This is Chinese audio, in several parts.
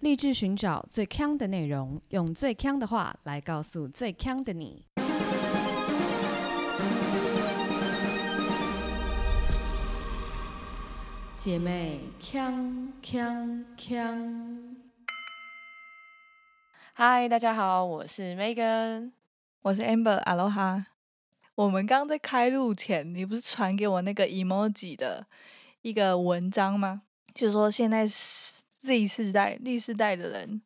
立志寻找最强的内容，用最强的话来告诉最强的你。姐妹，强强强！嗨，大家好，我是 Megan，我是 Amber，阿罗哈。我们刚在开录前，你不是传给我那个 emoji 的一个文章吗？就是说现在是 Z 世代、Z 世代的人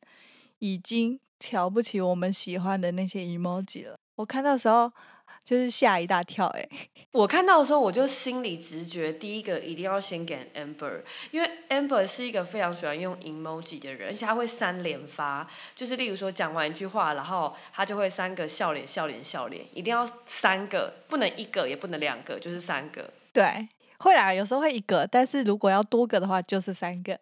已经瞧不起我们喜欢的那些 emoji 了。我看到时候就是吓一大跳，哎，我看到的时候，我就心里直觉第一个一定要先给 Amber，因为 Amber 是一个非常喜欢用 emoji 的人，而且他会三连发，就是例如说讲完一句话，然后他就会三个笑脸、笑脸、笑脸，一定要三个，不能一个，也不能两个，就是三个。对，会啦，有时候会一个，但是如果要多个的话，就是三个。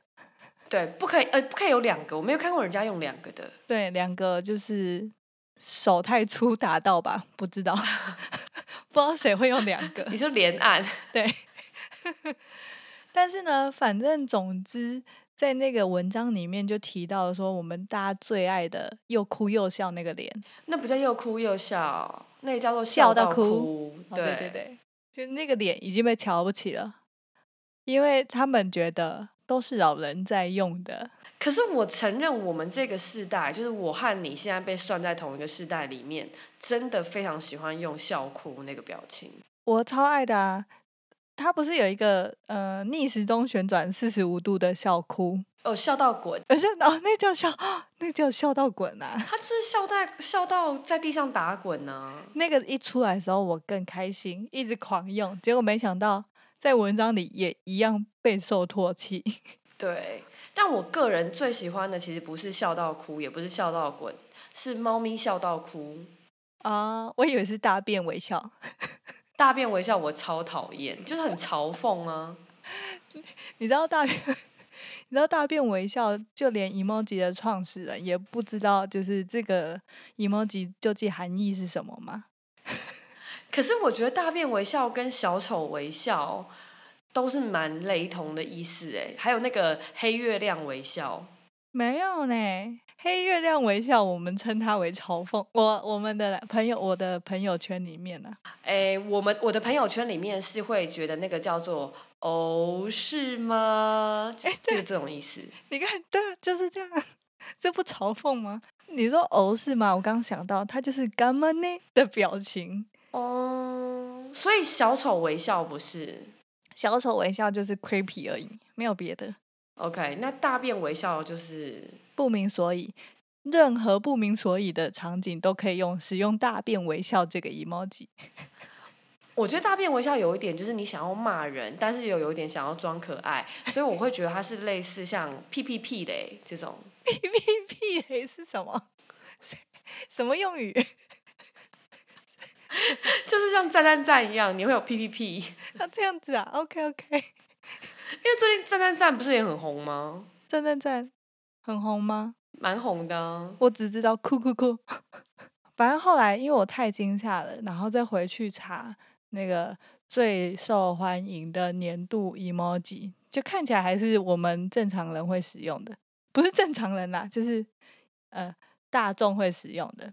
对，不可以，呃，不可以有两个，我没有看过人家用两个的。对，两个就是手太粗达到吧？不知道，不知道谁会用两个。你说连按？对。但是呢，反正总之，在那个文章里面就提到说，我们大家最爱的又哭又笑那个脸，那不叫又哭又笑，那个叫做笑到哭。对对对，就那个脸已经被瞧不起了，因为他们觉得。都是老人在用的，可是我承认，我们这个世代，就是我和你现在被算在同一个世代里面，真的非常喜欢用笑哭那个表情。我超爱的啊！他不是有一个呃逆时钟旋转四十五度的笑哭哦，笑到滚，而且哦，那叫笑，那叫笑到滚啊！他就是笑在笑到在地上打滚呢。那个一出来的时候，我更开心，一直狂用，结果没想到。在文章里也一样备受唾弃。对，但我个人最喜欢的其实不是笑到哭，也不是笑到滚，是猫咪笑到哭。啊，我以为是大便微笑。大便微笑我超讨厌，就是很嘲讽啊。你知道大便，你知道大便微笑，就连 emoji 的创始人也不知道，就是这个 emoji 究竟含义是什么吗？可是我觉得大便微笑跟小丑微笑都是蛮雷同的意思哎，还有那个黑月亮微笑，没有呢。黑月亮微笑，我们称它为嘲讽。我我们的朋友，我的朋友圈里面呢，哎，我们我的朋友圈里面是会觉得那个叫做哦，是吗？就是这种意思。你看，对啊，就是这样，这不嘲讽吗？你说哦是吗？我刚想到，它就是干嘛呢的表情。哦，所以小丑微笑不是小丑微笑就是 creepy 而已，没有别的。OK，那大便微笑就是不明所以，任何不明所以的场景都可以用使用大便微笑这个 emoji。我觉得大便微笑有一点就是你想要骂人，但是又有一点想要装可爱，所以我会觉得它是类似像屁屁屁嘞这种。屁屁屁嘞是什么？什么用语？就是像赞赞赞一样，你会有 P P P，那这样子啊？OK OK，因为最近赞赞赞不是也很红吗？赞赞赞很红吗？蛮红的，我只知道酷酷酷。反正后来因为我太惊吓了，然后再回去查那个最受欢迎的年度 emoji，就看起来还是我们正常人会使用的，不是正常人啦，就是呃大众会使用的。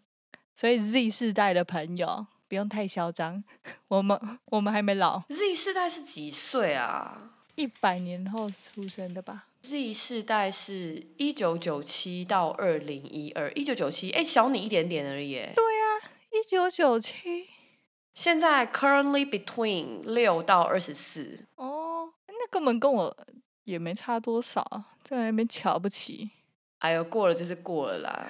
所以 Z 世代的朋友。不用太嚣张，我们我们还没老。Z 世代是几岁啊？一百年后出生的吧。Z 世代是一九九七到二零一二，一九九七，哎，小你一点点而已。对啊，一九九七。现在 currently between 六到二十四。哦，那根本跟我也没差多少，在那边瞧不起。哎呦，过了就是过了啦。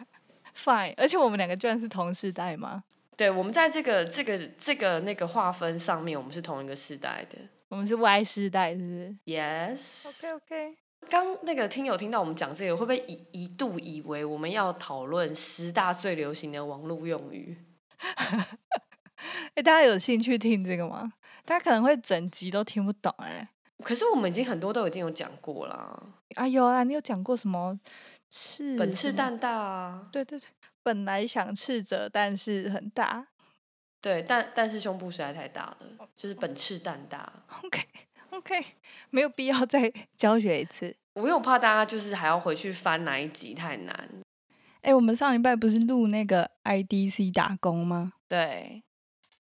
Fine，而且我们两个居然是同世代吗？对，我们在这个这个这个那个划分上面，我们是同一个世代的。我们是 Y 世代，是不是？Yes。OK OK。刚那个听友听到我们讲这个，会不会一一度以为我们要讨论十大最流行的网络用语？哎，大家有兴趣听这个吗？大家可能会整集都听不懂哎。可是我们已经很多都已经有讲过了。啊有啊，你有讲过什么？赤本次蛋大啊。对对对。本来想斥责，但是很大。对，但但是胸部实在太大了，就是本赤蛋大。OK OK，没有必要再 教学一次。我又怕大家就是还要回去翻哪一集太难。哎、我们上礼拜不是录那个 IDC 打工吗？对，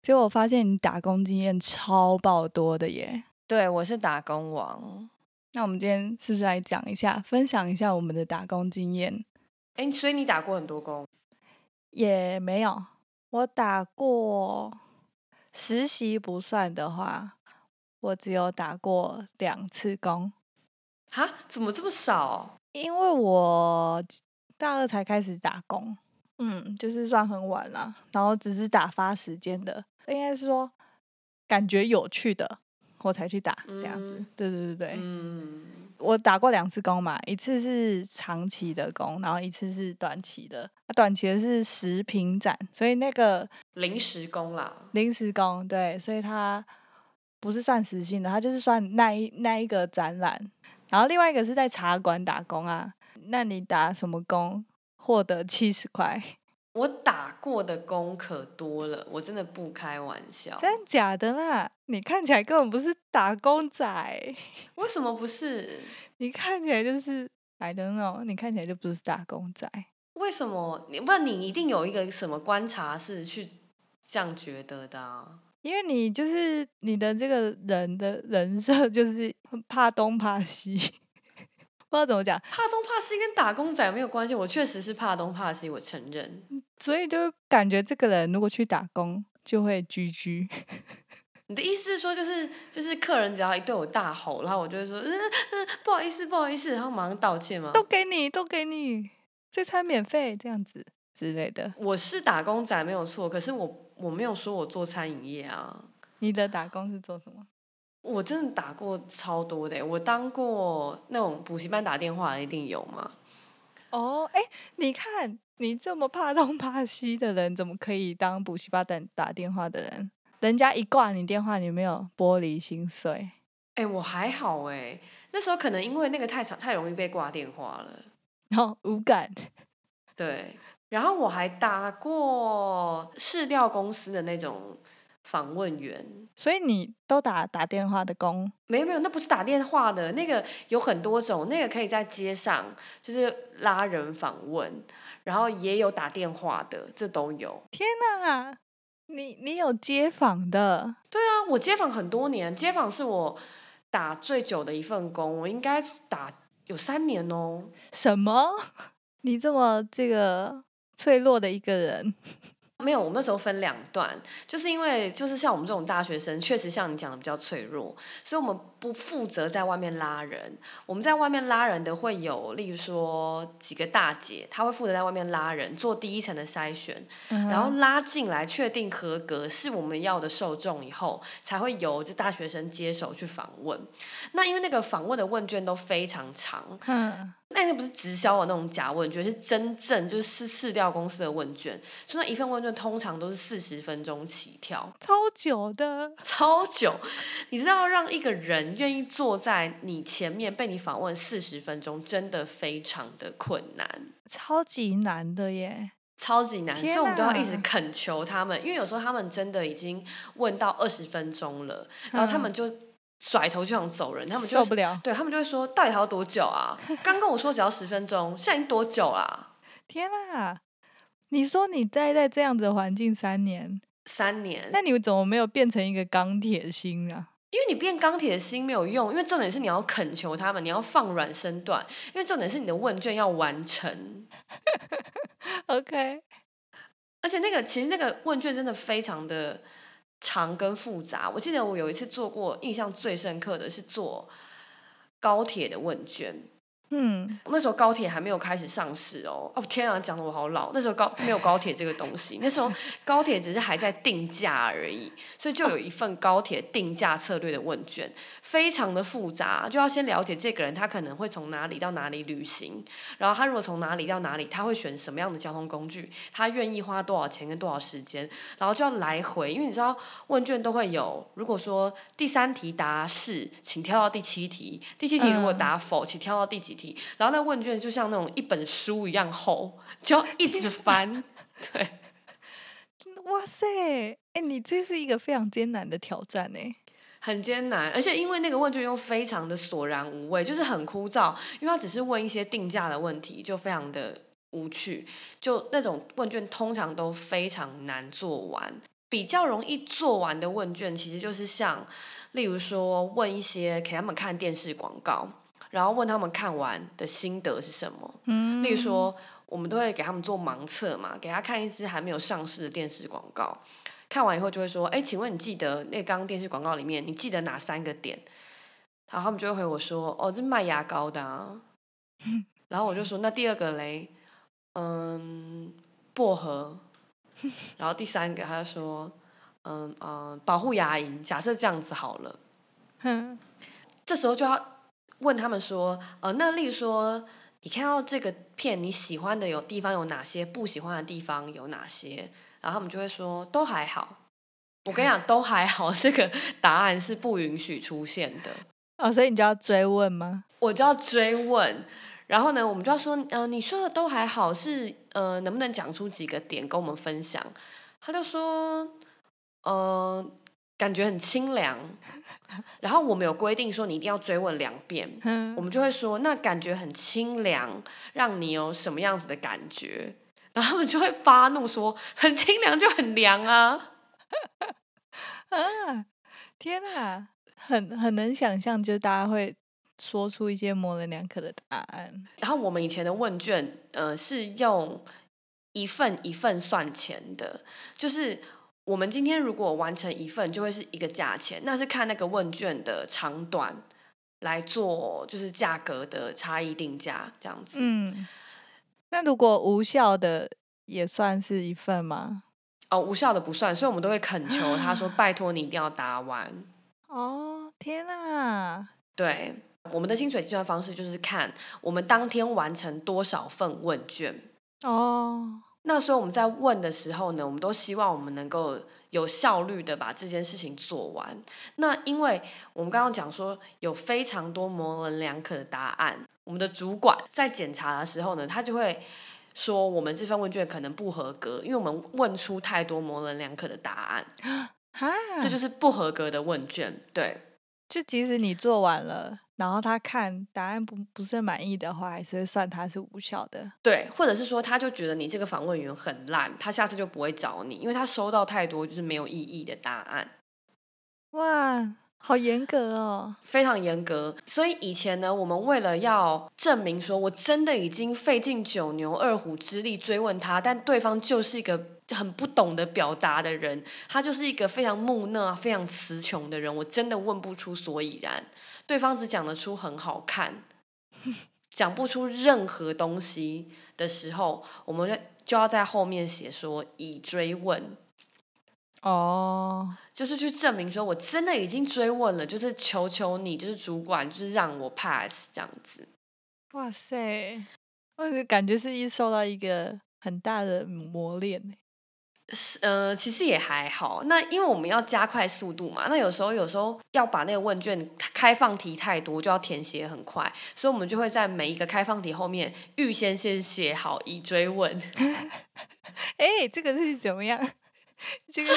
结果我发现你打工经验超爆多的耶。对我是打工王。那我们今天是不是来讲一下，分享一下我们的打工经验？哎，所以你打过很多工？也没有，我打过实习不算的话，我只有打过两次工，哈？怎么这么少？因为我大二才开始打工，嗯，就是算很晚了，然后只是打发时间的，应该是说感觉有趣的，我才去打这样子。嗯对对对对，嗯，我打过两次工嘛，一次是长期的工，然后一次是短期的。啊、短期的是食品展，所以那个临时工啦。临时工，对，所以它不是算时薪的，它就是算那一那一个展览。然后另外一个是在茶馆打工啊，那你打什么工获得七十块？我打过的工可多了，我真的不开玩笑。真的假的啦？你看起来根本不是打工仔，为什么不是？你看起来就是 I don't know，你看起来就不是打工仔。为什么？你不然你一定有一个什么观察是去这样觉得的啊？因为你就是你的这个人的人设就是怕东怕西，不知道怎么讲，怕东怕西跟打工仔没有关系，我确实是怕东怕西，我承认。所以就感觉这个人如果去打工就会居居。你的意思是说，就是就是客人只要一对我大吼，然后我就会说，嗯嗯，不好意思，不好意思，然后马上道歉吗？都给你，都给你，这餐免费这样子之类的。我是打工仔没有错，可是我我没有说我做餐饮业啊，你的打工是做什么？我真的打过超多的，欸我当过那种补习班打电话一定有嘛。哦，哎，你看你这么怕东怕西的人，怎么可以当补习班打打电话的人？人家一挂你电话，你没有玻璃心碎。哎、我还好哎，那时候可能因为那个太长太容易被挂电话了，然后无感，对。然后我还打过市调公司的那种访问员，所以你都打打电话的工。没有没有，那不是打电话的，那个有很多种，那个可以在街上就是拉人访问，然后也有打电话的，这都有。天哪，你你有街访的？对啊，我街访很多年，街访是我打最久的一份工，我应该打有三年哦。什么？你这么这个脆弱的一个人，没有，我们那时候分两段，就是因为就是像我们这种大学生，确实像你讲的比较脆弱，所以我们不负责在外面拉人。我们在外面拉人的会有，例如说几个大姐，她会负责在外面拉人，做第一层的筛选，然嗯后拉进来确定合格是我们要的受众以后，才会由就大学生接手去访问。那因为那个访问的问卷都非常长，嗯，那那不是直销的那种假问卷，是真正就是市市调公司的问卷，所以那一份问卷通常都是四十分钟起跳，超久的，超久。你知道让一个人愿意坐在你前面被你访问四十分钟，真的非常的困难。超级难的耶。超级难，所以我们都要一直恳求他们，因为有时候他们真的已经问到二十分钟了，然后他们就甩头就想走人，他们就受不了！对他们就会说，到底还要多久啊？刚跟我说只要十分钟，现在已经多久啦、天啊！你说你待在这样子的环境三年，三年。那你怎么没有变成一个钢铁心啊？因为你变钢铁心没有用，因为重点是你要恳求他们，你要放软身段，因为重点是你的问卷要完成。OK，而且那个其实那个问卷真的非常的长跟复杂。我记得我有一次做过，印象最深刻的是做高铁的问卷。嗯，那时候高铁还没有开始上市哦，哦天啊，讲的我好老。那时候高 没有高铁这个东西，那时候高铁只是还在定价而已，所以就有一份高铁定价策略的问卷，非常的复杂，就要先了解这个人他可能会从哪里到哪里旅行，然后他如果从哪里到哪里，他会选什么样的交通工具，他愿意花多少钱跟多少时间，然后就要来回，因为你知道问卷都会有，如果说第三题答是，请跳到第七题，第七题如果答否，请跳到第几题，然后那问卷就像那种一本书一样厚，就要一直翻。对，哇塞，哎、你这是一个非常艰难的挑战哎。很艰难，而且因为那个问卷又非常的索然无味，就是很枯燥，因为他只是问一些定价的问题，就非常的无趣。就那种问卷通常都非常难做完，比较容易做完的问卷，其实就是像，例如说问一些给他们看电视广告，然后问他们看完的心得是什么。嗯，例如说，我们都会给他们做盲测嘛，给他看一支还没有上市的电视广告。看完以后就会说：“哎，请问你记得那刚刚电视广告里面，你记得哪三个点？”然后他们就会回我说：“哦，这卖牙膏的。”啊。”然后我就说：“那第二个嘞，嗯，薄荷。”然后第三个他就说：“嗯嗯，保护牙龈。”假设这样子好了，这时候就要问他们说：“呃，那例如说，你看到这个片，你喜欢的有地方有哪些？不喜欢的地方有哪些？”然后他们就会说都还好，我跟你讲 都还好，这个答案是不允许出现的。哦，所以你就要追问吗？我就要追问，然后呢，我们就要说，呃，你说的都还好，是呃，能不能讲出几个点跟我们分享？他就说，呃，感觉很清凉。然后我们有规定说你一定要追问两遍，我们就会说，那感觉很清凉，让你有什么样子的感觉？然后他们就会发怒说：“很清凉就很凉啊！” 啊，天啊，很很能想象，就是大家会说出一些模棱两可的答案。然后我们以前的问卷，呃，是用一份一份算钱的，就是我们今天如果完成一份，就会是一个价钱，那是看那个问卷的长短来做，就是价格的差异定价这样子。嗯。那如果无效的也算是一份吗？哦，无效的不算，所以我们都会恳求他说：“拜托你一定要答完。”哦，天哪！对，我们的薪水计算方式就是看我们当天完成多少份问卷。哦。那所以我们在问的时候呢，我们都希望我们能够有效率的把这件事情做完。那因为我们刚刚讲说有非常多模棱两可的答案，我们的主管在检查的时候呢，他就会说我们这份问卷可能不合格，因为我们问出太多模棱两可的答案。这就是不合格的问卷。对，就即使你做完了。然后他看答案不不是满意的话，还是会算他是无效的。对，或者是说他就觉得你这个访问员很烂，他下次就不会找你，因为他收到太多就是没有意义的答案。哇，好严格哦，非常严格。所以以前呢，我们为了要证明说我真的已经费尽九牛二虎之力追问他，但对方就是一个很不懂得表达的人，他就是一个非常木讷、非常词穷的人，我真的问不出所以然。对方只讲得出很好看，讲不出任何东西的时候，我们就就要在后面写说已追问。哦，就是去证明说我真的已经追问了，就是求求你，就是主管，就是让我 pass 这样子。哇塞，我感觉是一受到一个很大的磨练。是呃，其实也还好。那因为我们要加快速度嘛，那有时候有时候要把那个问卷开放题太多，就要填写很快，所以我们就会在每一个开放题后面预先先写好已追问。哎，这个是怎么样？这个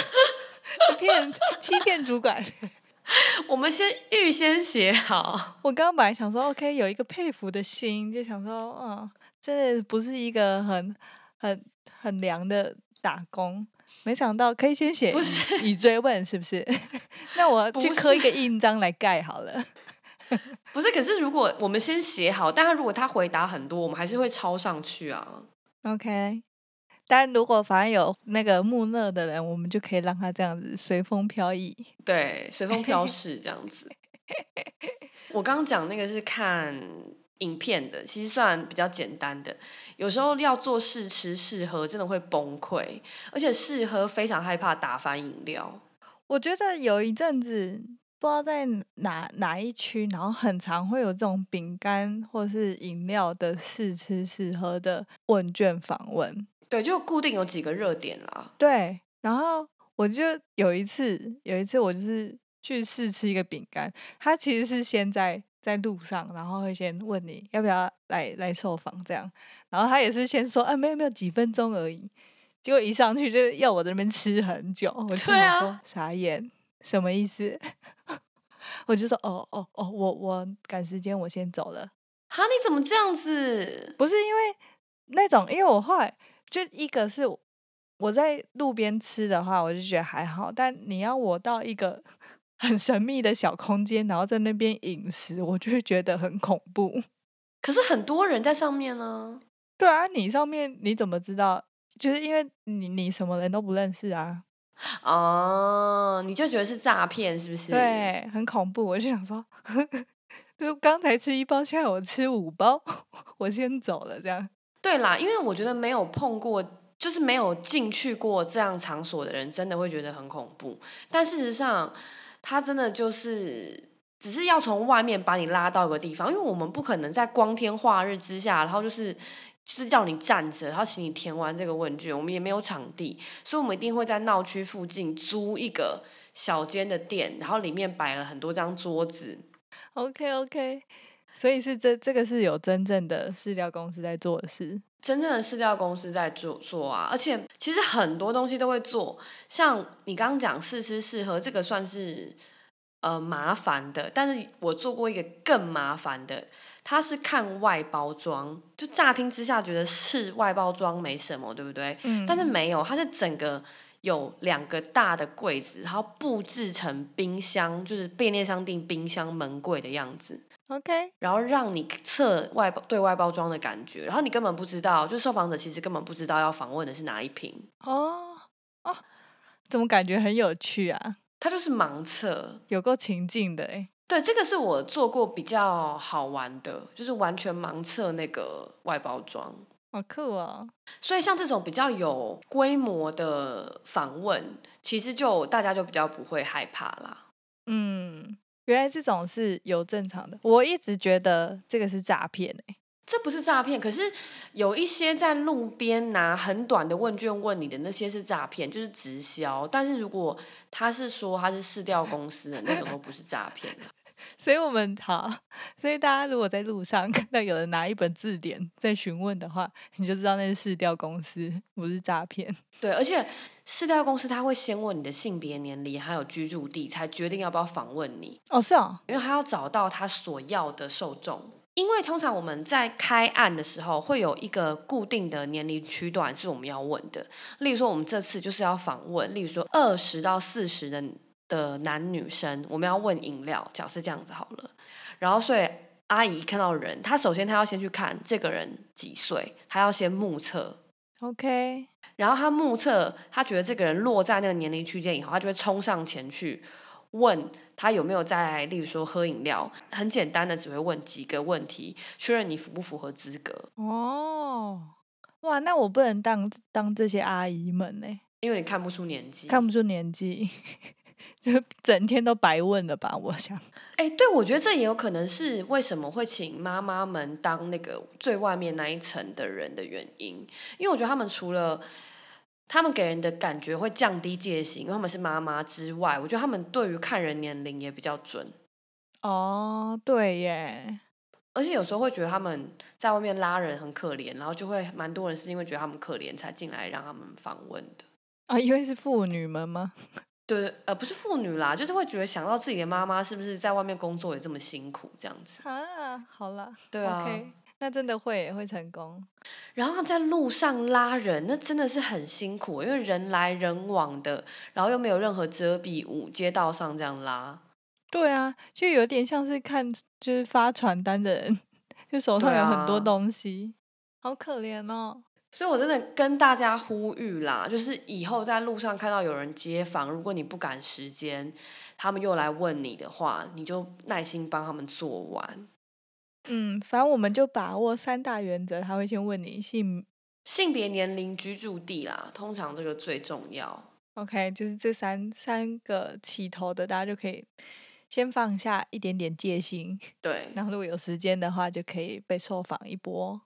骗欺骗主管？我们先预先写好。我刚刚本来想说，OK，有一个佩服的心，就想说，嗯，这不是一个很很很凉的。打工，没想到可以先写不是以追问，是不是？那我去刻一个印章来盖好了。不是，可是如果我们先写好，但他如果他回答很多，我们还是会抄上去啊。OK，但如果反正有那个木讷的人，我们就可以让他这样子随风飘逸。对，随风飘逝这样子。我刚刚讲那个是看。影片的其实算比较简单的，有时候要做试吃试喝，真的会崩溃，而且试喝非常害怕打翻饮料。我觉得有一阵子不知道在哪哪一区，然后很常会有这种饼干或是饮料的试吃试喝的问卷访问。对，就固定有几个热点啦。对，然后我就有一次，有一次我就是去试吃一个饼干，它其实是先在。在路上，然后会先问你要不要来来受访，这样，然后他也是先说，啊，没有没有，几分钟而已，结果一上去就要我在那边吃很久，我就说傻眼，什么意思？我就说哦哦哦，我我赶时间，我先走了。哈，你怎么这样子？不是因为那种，因为我后来就一个是我在路边吃的话，我就觉得还好，但你要我到一个很神秘的小空间，然后在那边饮食，我就会觉得很恐怖。可是很多人在上面呢。对啊，你上面你怎么知道？就是因为你你什么人都不认识啊。哦，你就觉得是诈骗是不是？对，很恐怖。我就想说，就刚才吃一包，现在我吃五包，我先走了这样。对啦，因为我觉得没有碰过，就是没有进去过这样场所的人，真的会觉得很恐怖。但事实上，他真的就是只是要从外面把你拉到一个地方，因为我们不可能在光天化日之下，然后就是就是叫你站着，然后请你填完这个问卷。我们也没有场地，所以我们一定会在闹区附近租一个小间的店，然后里面摆了很多张桌子。OK OK，所以是这这个是有真正的饲料公司在做的事。真正的饲料公司在做做啊，而且其实很多东西都会做，像你刚刚讲试吃试喝，这个算是呃麻烦的，但是我做过一个更麻烦的，它是看外包装，就乍听之下觉得是外包装没什么，对不对？嗯但是没有，它是整个有两个大的柜子，然后布置成冰箱，就是便利商店冰箱门柜的样子。OK，然后让你测外包对外包装的感觉，然后你根本不知道，就受访者其实根本不知道要访问的是哪一瓶，哦哦，怎么感觉很有趣啊？它就是盲测。有够情境的哎。对，这个是我做过比较好玩的，就是完全盲测那个外包装。好酷哦！所以像这种比较有规模的访问，其实就大家就比较不会害怕啦。嗯，原来这种是有正常的，我一直觉得这个是诈骗诶。这不是诈骗，可是有一些在路边拿很短的问卷问你的那些是诈骗，就是直销。但是如果他是说他是市调公司的，那种都不是诈骗。所以我们好，所以大家如果在路上看到有人拿一本字典在询问的话，你就知道那是市调公司，不是诈骗。对，而且市调公司他会先问你的性别、年龄还有居住地，才决定要不要访问你，哦，是哦，因为他要找到他所要的受众。因为通常我们在开案的时候会有一个固定的年龄区段是我们要问的，例如说我们这次就是要访问，例如说二十到四十的的男女生，我们要问饮料，假设这样子好了。然后所以阿姨看到人，她首先她要先去看这个人几岁，她要先目测，OK，然后她目测，她觉得这个人落在那个年龄区间以后，她就会冲上前去问他有没有在，例如说喝饮料，很简单的只会问几个问题，确认你符不符合资格。哦，哇，那我不能当当这些阿姨们呢，因为你看不出年纪，看不出年纪，就 整天都白问了吧？我想，哎，对，我觉得这也有可能是为什么会请妈妈们当那个最外面那一层的人的原因，因为我觉得他们除了他们给人的感觉会降低戒心，因为他们是妈妈之外，我觉得他们对于看人年龄也比较准，哦，对耶，而且有时候会觉得他们在外面拉人很可怜，然后就会蛮多人是因为觉得他们可怜才进来让他们访问的。啊，因为是妇女们吗？对对，呃，不是妇女啦，就是会觉得想到自己的妈妈是不是在外面工作也这么辛苦这样子。啊，好了，对啊 OK，那真的会会成功。然后他们在路上拉人，那真的是很辛苦，因为人来人往的，然后又没有任何遮蔽物，街道上这样拉。对啊，就有点像是看就是发传单的人，就手上有很多啊东西，好可怜哦。所以我真的跟大家呼吁啦，就是以后在路上看到有人接访，如果你不赶时间，他们又来问你的话，你就耐心帮他们做完。嗯，反正我们就把握三大原则，他会先问你性性别、年龄、居住地啦，通常这个最重要。，OK，就是这三三个起头的，大家就可以先放下一点点戒心，对然后如果有时间的话，就可以被受访一波。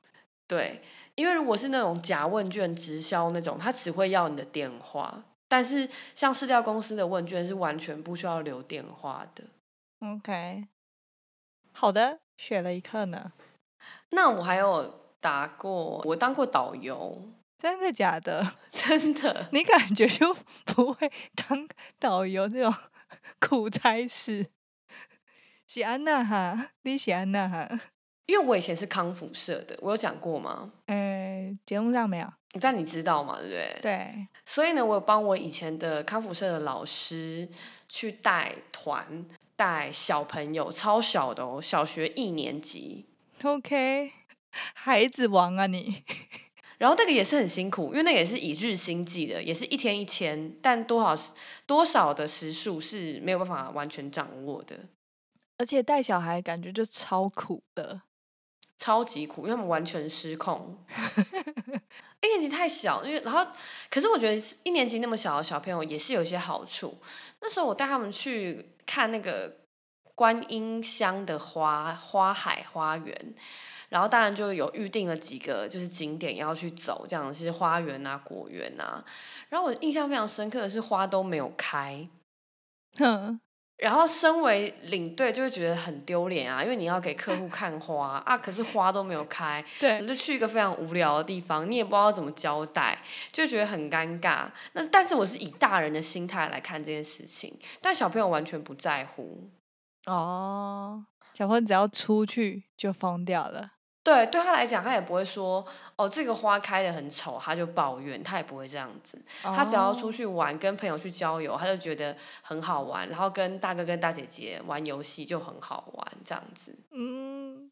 对，因为如果是那种假问卷直销那种，他只会要你的电话，但是像市调公司的问卷是完全不需要留电话的。OK，好的，学了一课呢。那我还有打过，我当过导游，真的假的？真的。你感觉就不会当导游这种苦差事？是安娜哈，你是安娜哈。因为我以前是康复社的，我有讲过吗？呃，节目上没有。但你知道嘛，对不对？对。所以呢，我有帮我以前的康复社的老师去带团，带小朋友，超小的哦，小学一年级。OK，孩子王啊你。然后那个也是很辛苦，因为那也是以日薪计的，也是一天一千，但多少多少的时数是没有办法完全掌握的。而且带小孩感觉就超苦的。超级苦，因为他们完全失控。一年级太小，因为然后，可是我觉得一年级那么小的小朋友也是有一些好处。那时候我带他们去看那个观音乡的花花海花园，然后当然就有预定了几个就是景点要去走，这样是花园啊、果园啊。然后我印象非常深刻的是花都没有开。然后，身为领队就会觉得很丢脸啊，因为你要给客户看花啊，可是花都没有开，你，就去一个非常无聊的地方，你也不知道怎么交代，就觉得很尴尬。那但是我是以大人的心态来看这件事情，但小朋友完全不在乎。哦，小朋友只要出去就疯掉了。对，对他来讲，他也不会说哦，这个花开的很丑，他就抱怨，他也不会这样子。他只要出去玩，跟朋友去郊游，他就觉得很好玩，然后跟大哥跟大姐姐玩游戏就很好玩，这样子。嗯，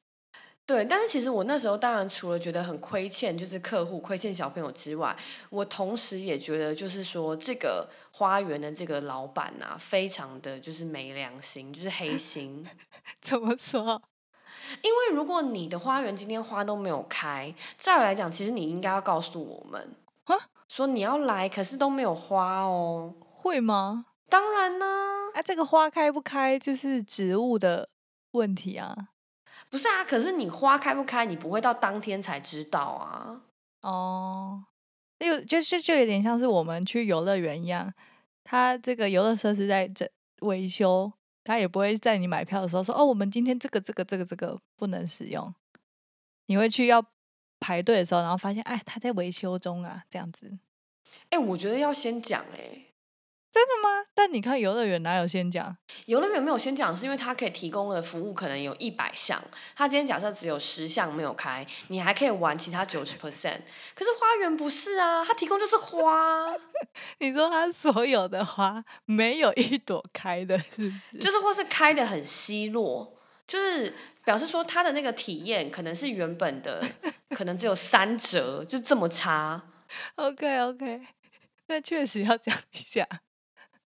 对。但是其实我那时候当然除了觉得很亏欠，就是客户亏欠小朋友之外，我同时也觉得就是说这个花园的这个老板呐，非常的就是没良心，就是黑心。怎么说？因为如果你的花园今天花都没有开，照理来讲，其实你应该要告诉我们，说你要来，可是都没有花哦，会吗？当然呢，啊，这个花开不开就是植物的问题啊，不是啊，可是你花开不开，你不会到当天才知道啊。哦，有就是就有点像是我们去游乐园一样，它这个游乐设施在整维修。他也不会在你买票的时候说：“哦，我们今天这个、这个、这个、这个不能使用。”你会去要排队的时候，然后发现，哎，他在维修中啊，这样子。哎，我觉得要先讲，哎。真的吗？但你看游乐园哪有先讲？游乐园没有先讲，是因为它可以提供的服务可能有一百项，它今天假设只有十项没有开，你还可以玩其他九十 percent。可是花园不是啊，它提供就是花。你说它所有的花没有一朵开的，是不是？就是或是开的很稀落，就是表示说它的那个体验可能是原本的，可能只有三折，就这么差。OK OK，那确实要讲一下。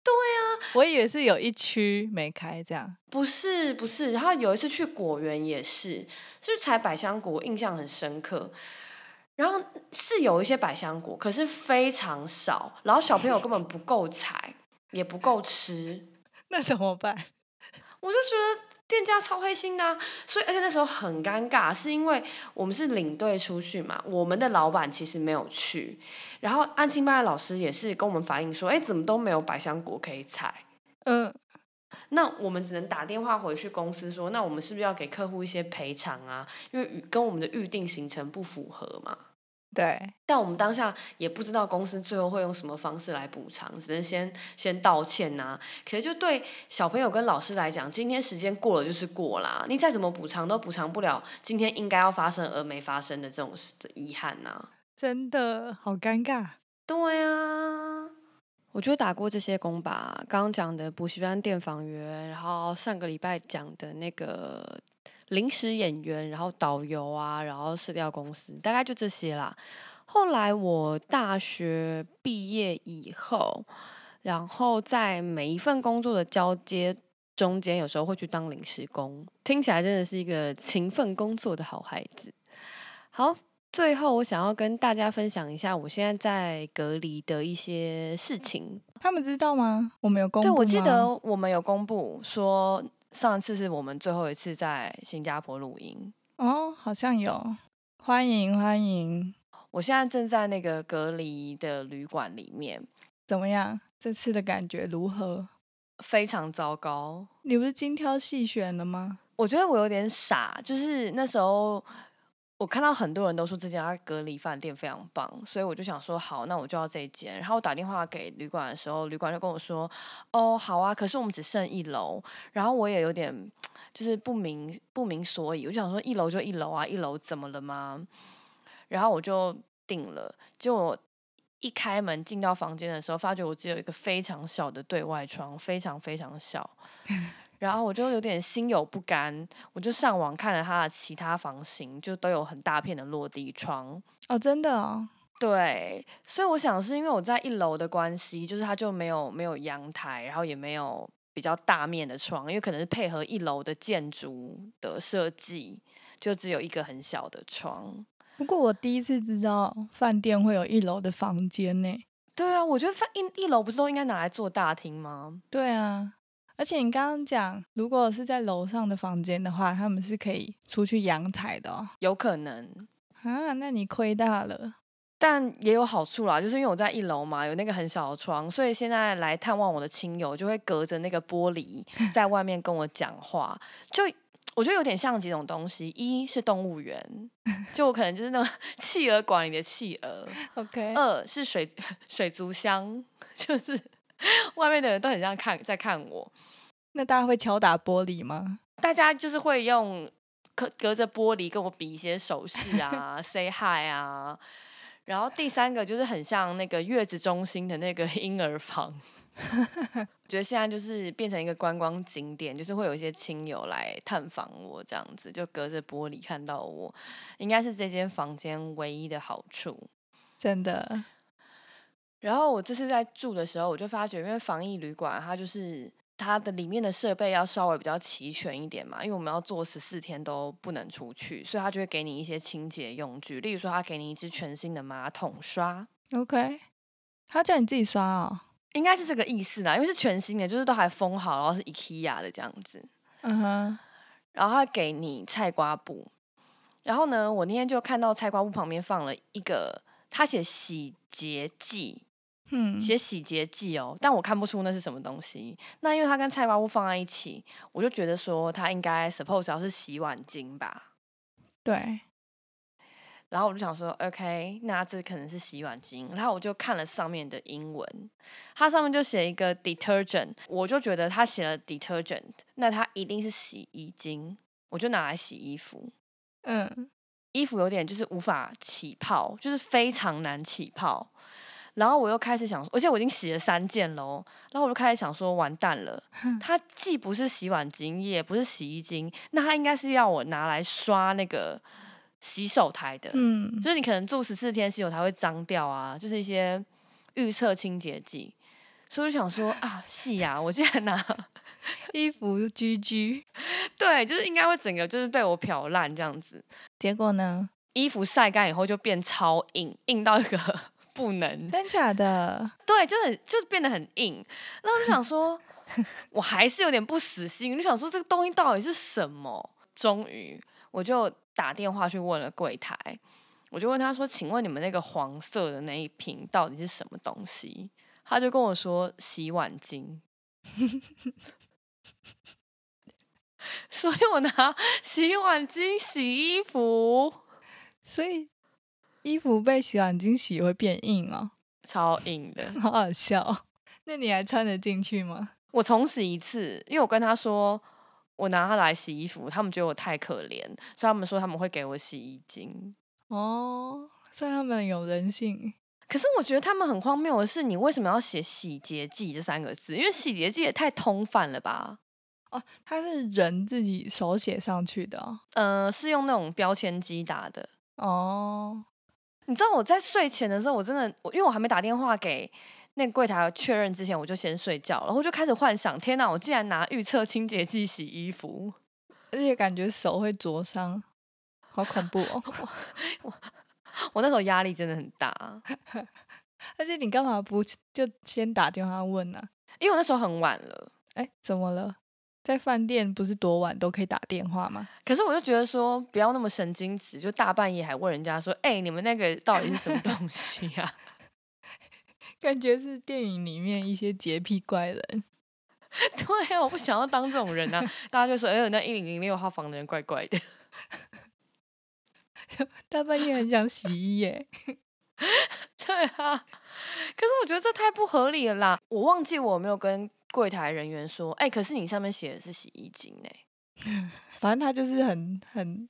对啊，我以为是有一区没开这样，不是不是。然后有一次去果园也是，就是采百香果，印象很深刻。然后是有一些百香果，可是非常少，然后小朋友根本不够采，也不够吃，那怎么办？我就觉得。店家超黑心的，所以而且那时候很尴尬，是因为我们是领队出去嘛，我们的老板其实没有去，然后安亲班的老师也是跟我们反映说，哎，怎么都没有百香果可以采，嗯，那我们只能打电话回去公司说，那我们是不是要给客户一些赔偿啊？因为跟我们的预定行程不符合嘛。对，但我们当下也不知道公司最后会用什么方式来补偿，只能先先道歉呐。可是就对小朋友跟老师来讲，今天时间过了就是过啦，你再怎么补偿都补偿不了今天应该要发生而没发生的这种遗憾呐。真的好尴尬。对啊，我就打过这些工吧，刚刚讲的补习班电访员，然后上个礼拜讲的那个。临时演员，然后导游啊，然后试调公司，大概就这些啦。后来我大学毕业以后，然后在每一份工作的交接中间，有时候会去当临时工，听起来真的是一个勤奋工作的好孩子。好，最后我想要跟大家分享一下我现在在隔离的一些事情。他们知道吗？我们有公布对，我记得我们有公布说。上一次是我们最后一次在新加坡录音哦，好像有，欢迎欢迎。我现在正在那个隔离的旅馆里面，怎么样？这次的感觉如何？非常糟糕。你不是精挑细选的吗？我觉得我有点傻，就是那时候。我看到很多人都说这家隔离饭店非常棒，所以我就想说好，那我就要这一间。然后我打电话给旅馆的时候，旅馆就跟我说：“哦，好啊，可是我们只剩一楼。”然后我也有点就是不明不明所以。我就想说一楼就一楼啊，一楼怎么了吗？然后我就定了，结果一开门进到房间的时候，发觉我只有一个非常小的对外窗，非常非常小。然后我就有点心有不甘，我就上网看了他的其他房型，就都有很大片的落地窗。哦，真的哦，对，所以我想是因为我在一楼的关系，就是它就没有没有阳台，然后也没有比较大面的窗，因为可能是配合一楼的建筑的设计，就只有一个很小的窗。不过我第一次知道饭店会有一楼的房间呢。对啊，我觉得饭一一楼不是都应该拿来做大厅吗？对啊，而且你刚刚讲，如果是在楼上的房间的话，他们是可以出去阳台的哦。有可能，啊，那你亏大了。但也有好处啦，就是因为我在一楼嘛，有那个很小的窗，所以现在来探望我的亲友就会隔着那个玻璃 在外面跟我讲话，就我觉得有点像几种东西，一是动物园，就我可能就是那个 企鹅馆里的企鹅，OK，二是水水族箱，就是外面的人都很像看在看我，那大家会敲打玻璃吗？大家就是会用隔隔着玻璃跟我比一些手势啊，say hi 啊。然后第三个就是很像那个月子中心的那个婴儿房，我觉得现在就是变成一个观光景点，就是会有一些亲友来探访我，这样子就隔着玻璃看到我，应该是这间房间唯一的好处。真的，然后我这次在住的时候，我就发觉，因为防疫旅馆它就是它的里面的设备要稍微比较齐全一点嘛，因为我们要做十四天都不能出去，所以它就会给你一些清洁用具，例如说它给你一支全新的马桶刷，OK，他叫你自己刷哦。应该是这个意思啦，因为是全新的，就是都还封好，然后是 IKEA 的这样子，嗯哼，然后他给你菜瓜布，然后呢，我那天就看到菜瓜布旁边放了一个，他写洗洁剂。嗯，写洗洁剂哦，但我看不出那是什么东西。那因为它跟菜瓜布放在一起，我就觉得说它应该 suppose 要是洗碗巾吧。对，然后我就想说，OK，那这可能是洗碗巾。然后我就看了上面的英文，它上面就写一个 detergent，我就觉得它写了 detergent，那它一定是洗衣精，我就拿来洗衣服。嗯，衣服有点就是无法起泡，就是非常难起泡。然后我又开始想说，而且我已经洗了三件喽，然后我就开始想说，完蛋了，它既不是洗碗巾，也不是洗衣精，那它应该是要我拿来刷那个洗手台的。嗯，就是你可能住十四天，洗手台会脏掉啊，就是一些预测清洁剂。所以我就想说啊，是呀、我竟然拿 衣服居居，对，就是应该会整个就是被我漂烂这样子。结果呢？衣服晒干以后就变超硬，硬到一个不能，真假的？对，就很就是变得很硬。然后我就想说，我还是有点不死心，我就想说这个东西到底是什么？终于我就打电话去问了柜台，我就问他说：“请问你们那个黄色的那一瓶到底是什么东西？”他就跟我说洗碗巾。所以我拿洗碗巾洗衣服，所以衣服被洗碗巾洗会变硬哦，超硬的。好好笑哦。那你还穿得进去吗？我重洗一次，因为我跟他说我拿它来洗衣服，他们觉得我太可怜，所以他们说他们会给我洗衣精。哦，所以他们有人性。可是我觉得他们很荒谬的是，你为什么要写洗洁剂这三个字？因为洗洁剂也太通泛了吧？哦，他是人自己手写上去的哦。呃，是用那种标签机打的。哦，你知道我在睡前的时候，我真的，我因为我还没打电话给那柜台确认之前，我就先睡觉，然后就开始幻想：天哪，我竟然拿预测清洁剂洗衣服！而且感觉手会灼伤，好恐怖哦。我我那时候压力真的很大，而且你干嘛不就先打电话问呢、因为我那时候很晚了。哎，怎么了？在饭店不是多晚都可以打电话吗？可是我就觉得说，不要那么神经质，就大半夜还问人家说：“哎、你们那个到底是什么东西啊 感觉是电影里面一些洁癖怪人。？”对啊，我不想要当这种人啊！大家就说：“哎、呦，那一零零六号房的人怪怪的。大半夜很想洗衣耶。”对啊，可是我觉得这太不合理了啦！我忘记我没有跟柜台人员说：“哎、可是你上面写的是洗衣精呢、反正他就是很很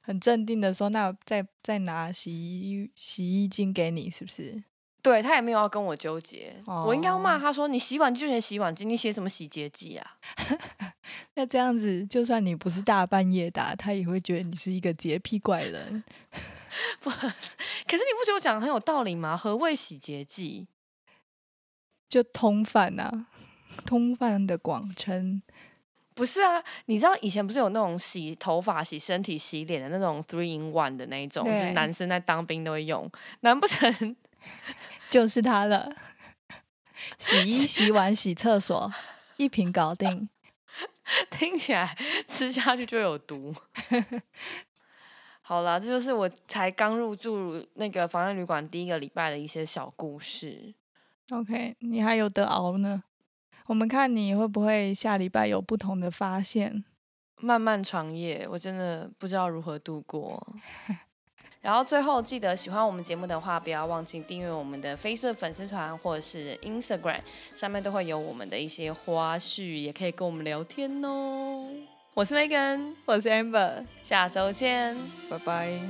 很镇定的说，那再再拿洗衣洗衣精给你，是不是？对他也没有要跟我纠结，我应该要骂哦他说你洗碗就写洗碗机，你写什么洗洁剂啊？那这样子，就算你不是大半夜打，他也会觉得你是一个洁癖怪人。不，可是你不觉得我讲的很有道理吗？何谓洗洁剂？就通贩啊，通贩的广称。不是啊，你知道以前不是有那种洗头发、洗身体、洗脸的那种 three in one 的那一种，就是男生在当兵都会用，难不成 就是它了。洗衣、洗碗、洗厕所，一瓶搞定。听起来吃下去就有毒？好了，这就是我才刚入住那个防疫旅馆第一个礼拜的一些小故事。OK，你还有得熬呢。我们看你会不会下礼拜有不同的发现。漫漫长夜，我真的不知道如何度过。然后最后记得喜欢我们节目的话，不要忘记订阅我们的 Facebook 粉丝团或者是 Instagram，上面都会有我们的一些花絮，也可以跟我们聊天哦。我是 Megan，我是 Amber，下周见。拜拜。